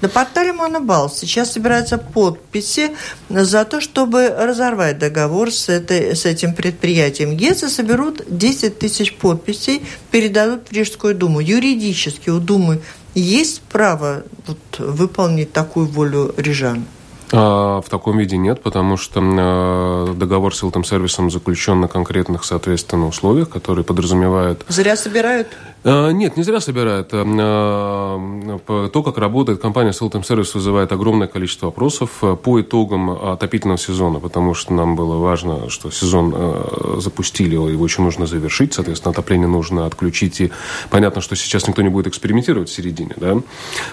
На портале Монобал сейчас собираются подписи за то, чтобы разорвать договор с, этой, с этим предприятием. Если соберут 10 тысяч подписей, передадут в Рижскую думу. Юридически у Думы есть право вот, выполнить такую волю рижан? А, в таком виде нет, потому что а, договор с Илтом сервисом заключен на конкретных, соответственно, условиях, которые подразумевают... Зря собирают? А, нет, не зря собирают. То, как работает компания Селтем Сервис, вызывает огромное количество вопросов по итогам отопительного сезона, потому что нам было важно, что сезон запустили, его еще нужно завершить, соответственно, отопление нужно отключить. И понятно, что сейчас никто не будет экспериментировать в середине, да,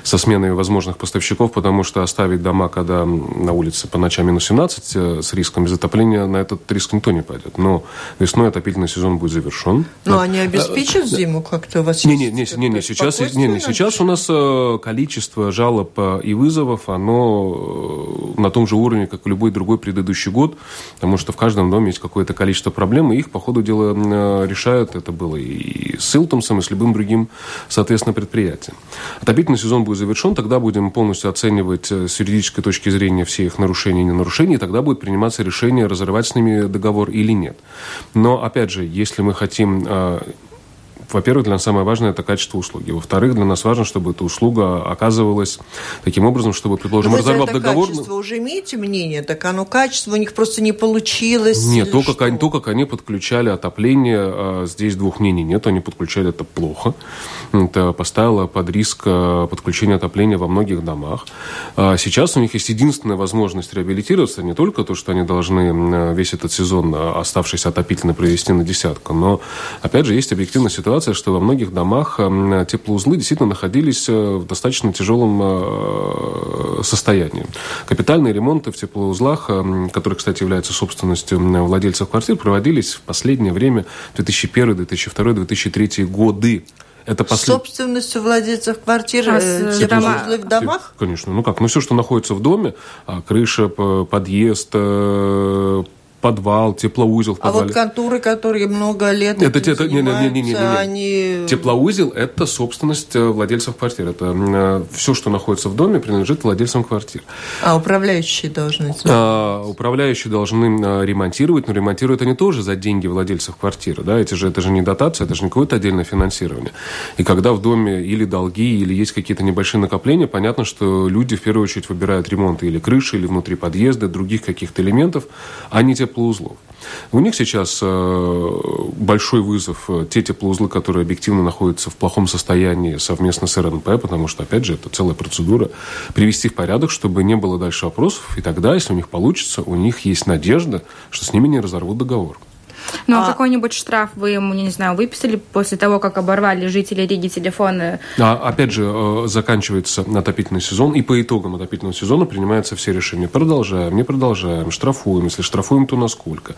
со сменой возможных поставщиков, потому что оставить дома, когда на улице по ночам минус 17 э, с риском затопления, на этот риск никто не пойдет. Но весной отопительный сезон будет завершен. Но да. они обеспечат зиму как-то у вас? Не, не, не, не, не, сейчас, не, не, сейчас у нас э, количество жалоб и вызовов, оно на том же уровне, как и любой другой предыдущий год, потому что в каждом доме есть какое-то количество проблем, и их по ходу дела решают. Это было и с Илтомсом, и с любым другим, соответственно, предприятием. Отопительный сезон будет завершен, тогда будем полностью оценивать с юридической точки зрения всех их нарушений и ненарушений, тогда будет приниматься решение, разрывать с ними договор или нет. Но, опять же, если мы хотим во-первых, для нас самое важное – это качество услуги. Во-вторых, для нас важно, чтобы эта услуга оказывалась таким образом, чтобы, предположим, Вы разорвав договор... качество уже имеете мнение? Так оно качество у них просто не получилось? Нет, то как, они, то, как они подключали отопление, а, здесь двух мнений нет. Они подключали это плохо. Это поставило под риск а, подключения отопления во многих домах. А сейчас у них есть единственная возможность реабилитироваться. Не только то, что они должны весь этот сезон оставшийся отопительно провести на десятку, но, опять же, есть объективная ситуация, ситуация, что во многих домах эм, теплоузлы действительно находились э, в достаточно тяжелом э, состоянии. Капитальные ремонты в теплоузлах, эм, которые, кстати, являются собственностью владельцев квартир, проводились в последнее время 2001, 2002, 2003 годы. Это послед... Собственностью владельцев квартир, а э, дома... в домах? Конечно. Ну как? Ну все, что находится в доме, а, крыша, подъезд, подвал, теплоузел в подвале. А вот контуры, которые много лет это, это, не, не, не, не, не, они... Теплоузел – это собственность э, владельцев квартир. Это э, все, что находится в доме, принадлежит владельцам квартир. А управляющие должны? А, управляющие должны э, ремонтировать, но ремонтируют они тоже за деньги владельцев квартиры. Да? Эти же, это же не дотация, это же не какое-то отдельное финансирование. И когда в доме или долги, или есть какие-то небольшие накопления, понятно, что люди в первую очередь выбирают ремонт или крыши, или внутри подъезда, других каких-то элементов, а не теплоузел теплоузлов. У них сейчас э, большой вызов э, те теплоузлы, которые объективно находятся в плохом состоянии совместно с РНП, потому что, опять же, это целая процедура, привести в порядок, чтобы не было дальше вопросов, и тогда, если у них получится, у них есть надежда, что с ними не разорвут договор. Ну, а, а какой-нибудь штраф вы ему, не знаю, выписали после того, как оборвали жители Риги телефоны? А, опять же, э, заканчивается отопительный сезон, и по итогам отопительного сезона принимаются все решения. Продолжаем, не продолжаем, штрафуем, если штрафуем, то насколько.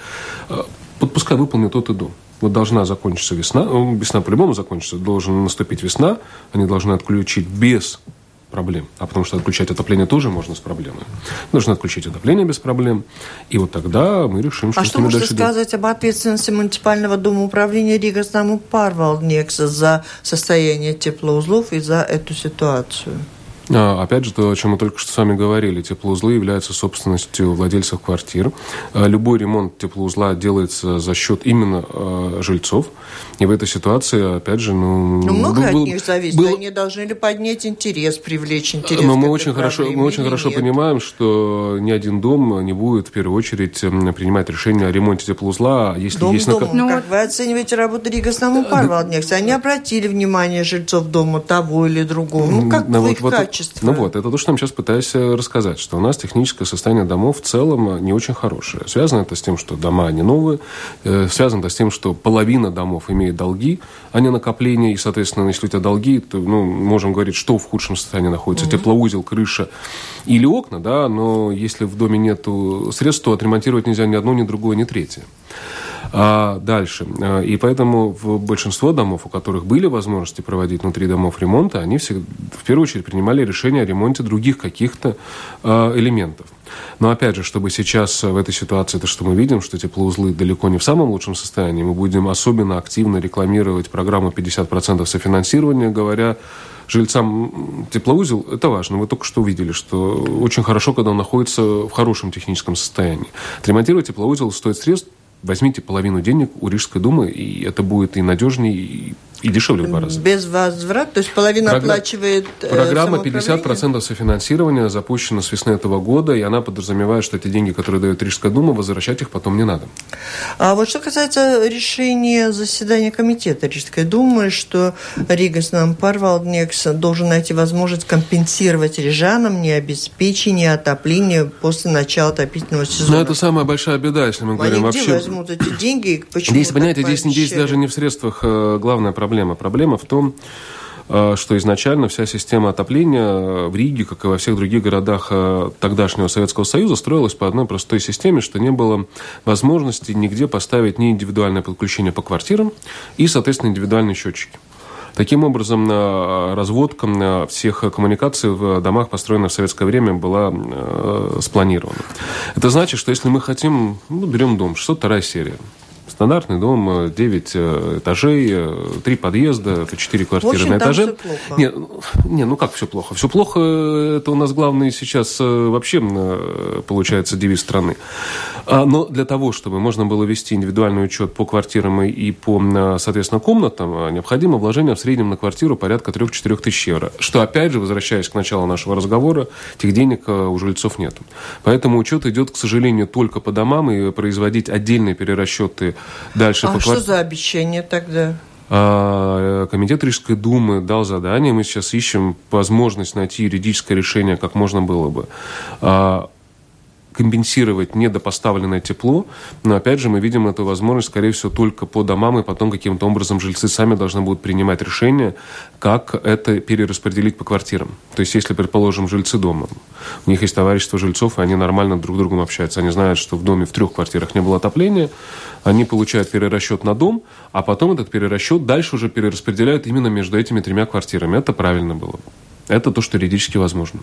Э, вот пускай выполнит тот и дом. Вот должна закончиться весна, э, весна по-любому закончится, должен наступить весна, они должны отключить без проблем. А потому что отключать отопление тоже можно с проблемой. Нужно отключить отопление без проблем. И вот тогда мы решим, что А что можно сказать об ответственности муниципального дома управления Рига Снаму Парвалднекса за состояние теплоузлов и за эту ситуацию? А, опять же, то, о чем мы только что с вами говорили, теплоузлы являются собственностью владельцев квартир. А, любой ремонт теплоузла делается за счет именно э, жильцов. И в этой ситуации, опять же, ну... Ну, много был, от них зависит. Был... Они должны ли поднять интерес, привлечь интерес Но мы очень хорошо, мы очень хорошо понимаем, что ни один дом не будет в первую очередь принимать решение о ремонте теплоузла, если дом есть... Дом, ну, как вы оцениваете работу Рига Снаму Парвалднекса? Они обратили внимание жильцов дома того или другого. Ну, как ну, вот, вот, качество. Ну вот, это то, что я сейчас пытаюсь э, рассказать, что у нас техническое состояние домов в целом э, не очень хорошее. Связано это с тем, что дома не новые, э, связано это с тем, что половина домов имеет долги, а не накопления, и, соответственно, если у тебя долги, то, ну, можем говорить, что в худшем состоянии находится, mm-hmm. теплоузел, крыша или окна, да, но если в доме нет средств, то отремонтировать нельзя ни одно, ни другое, ни третье. А дальше. Э, и поэтому в большинство домов, у которых были возможности проводить внутри домов ремонта, они все, в первую очередь принимали решение о ремонте других каких-то э, элементов. Но опять же, чтобы сейчас в этой ситуации, то, что мы видим, что теплоузлы далеко не в самом лучшем состоянии, мы будем особенно активно рекламировать программу 50% софинансирования, говоря жильцам теплоузел, это важно. Вы только что увидели, что очень хорошо, когда он находится в хорошем техническом состоянии. Отремонтировать теплоузел стоит средств возьмите половину денег у Рижской думы, и это будет и надежнее, и и дешевле в два раза. Без возврата? То есть половина Програ... оплачивает э, Программа 50% софинансирования запущена с весны этого года, и она подразумевает, что эти деньги, которые дает Рижская дума, возвращать их потом не надо. А вот что касается решения заседания комитета Рижской думы, что Ригас нам Парвалднекс должен найти возможность компенсировать рижанам необеспечение отопления после начала отопительного сезона. Но это самая большая беда, если мы говорим Они вообще... возьмут эти деньги? Почему здесь, понимаете, здесь, здесь даже не в средствах э, главная проблема проблема? Проблема в том, э, что изначально вся система отопления в Риге, как и во всех других городах э, тогдашнего Советского Союза, строилась по одной простой системе, что не было возможности нигде поставить ни индивидуальное подключение по квартирам и, соответственно, индивидуальные счетчики. Таким образом, э, разводка всех коммуникаций в домах, построенных в советское время, была спланирована. Это значит, что если мы хотим, ну, берем дом, 602 серия, Стандартный дом, 9 э, э, этажей, 3 э, подъезда, 4 квартиры общем, на этаже. Все плохо. Не, не, ну как все плохо? Все плохо, это у нас главный сейчас вообще получается девиз страны. А, но для того, чтобы можно было вести индивидуальный учет по квартирам и по, соответственно, комнатам, необходимо вложение в среднем на квартиру порядка 3-4 тысяч евро. Что, опять же, возвращаясь к началу нашего разговора, этих денег у жильцов нет. Поэтому учет идет, к сожалению, только по домам, и производить отдельные перерасчеты Дальше а по что за обещание тогда? А, комитет Рижской думы дал задание, мы сейчас ищем возможность найти юридическое решение, как можно было бы. Компенсировать недопоставленное тепло, но опять же мы видим эту возможность, скорее всего, только по домам, и потом каким-то образом жильцы сами должны будут принимать решение, как это перераспределить по квартирам. То есть, если, предположим, жильцы дома, у них есть товарищество жильцов, и они нормально друг с другом общаются, они знают, что в доме в трех квартирах не было отопления, они получают перерасчет на дом, а потом этот перерасчет дальше уже перераспределяют именно между этими тремя квартирами. Это правильно было бы. Это то, что юридически возможно.